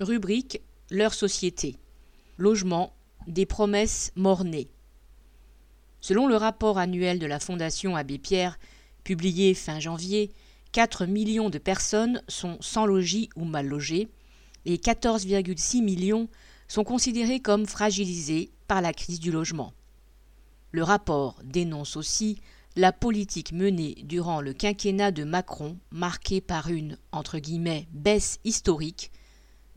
Rubrique Leur société. Logement, des promesses mornées. Selon le rapport annuel de la Fondation Abbé Pierre, publié fin janvier, 4 millions de personnes sont sans logis ou mal logées et 14,6 millions sont considérées comme fragilisées par la crise du logement. Le rapport dénonce aussi la politique menée durant le quinquennat de Macron, marquée par une entre guillemets baisse historique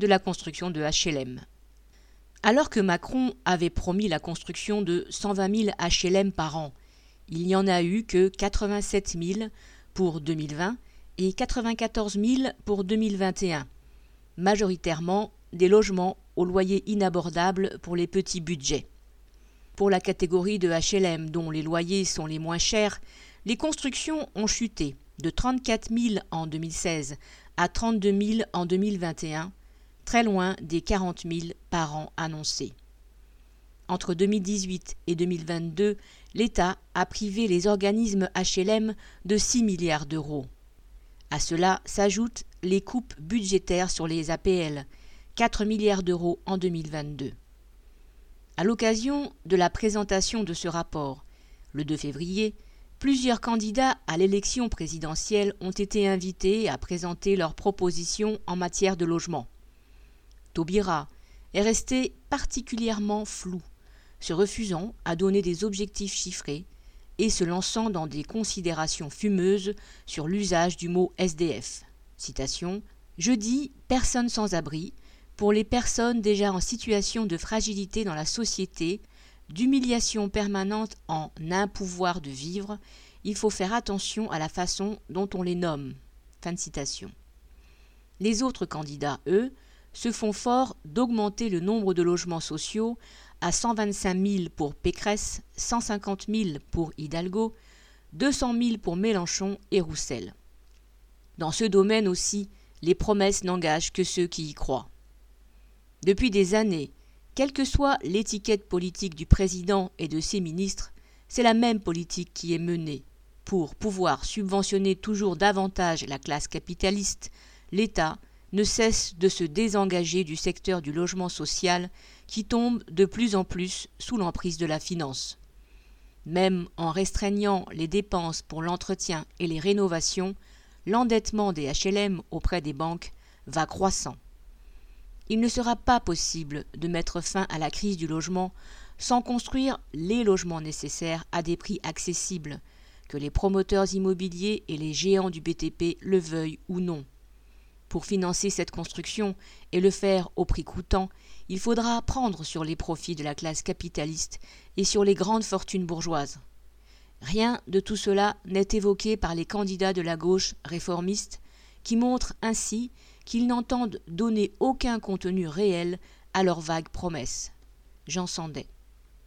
de la construction de HLM. Alors que Macron avait promis la construction de 120 000 HLM par an, il n'y en a eu que 87 000 pour 2020 et 94 000 pour 2021, majoritairement des logements au loyer inabordable pour les petits budgets. Pour la catégorie de HLM dont les loyers sont les moins chers, les constructions ont chuté de 34 000 en 2016 à 32 000 en 2021 très loin des 40 000 par an annoncés. Entre 2018 et 2022, l'État a privé les organismes HLM de 6 milliards d'euros. À cela s'ajoutent les coupes budgétaires sur les APL, 4 milliards d'euros en 2022. À l'occasion de la présentation de ce rapport, le 2 février, plusieurs candidats à l'élection présidentielle ont été invités à présenter leurs propositions en matière de logement. Taubira est resté particulièrement flou, se refusant à donner des objectifs chiffrés et se lançant dans des considérations fumeuses sur l'usage du mot SDF. Citation Je dis personne sans abri pour les personnes déjà en situation de fragilité dans la société, d'humiliation permanente en un pouvoir de vivre, il faut faire attention à la façon dont on les nomme. Fin citation. Les autres candidats, eux, se font fort d'augmenter le nombre de logements sociaux à 125 000 pour Pécresse, 150 000 pour Hidalgo, 200 000 pour Mélenchon et Roussel. Dans ce domaine aussi, les promesses n'engagent que ceux qui y croient. Depuis des années, quelle que soit l'étiquette politique du président et de ses ministres, c'est la même politique qui est menée. Pour pouvoir subventionner toujours davantage la classe capitaliste, l'État ne cesse de se désengager du secteur du logement social qui tombe de plus en plus sous l'emprise de la finance. Même en restreignant les dépenses pour l'entretien et les rénovations, l'endettement des HLM auprès des banques va croissant. Il ne sera pas possible de mettre fin à la crise du logement sans construire les logements nécessaires à des prix accessibles, que les promoteurs immobiliers et les géants du BTP le veuillent ou non. Pour financer cette construction et le faire au prix coûtant, il faudra prendre sur les profits de la classe capitaliste et sur les grandes fortunes bourgeoises. Rien de tout cela n'est évoqué par les candidats de la gauche réformiste, qui montrent ainsi qu'ils n'entendent donner aucun contenu réel à leurs vagues promesses. Jean Sandet.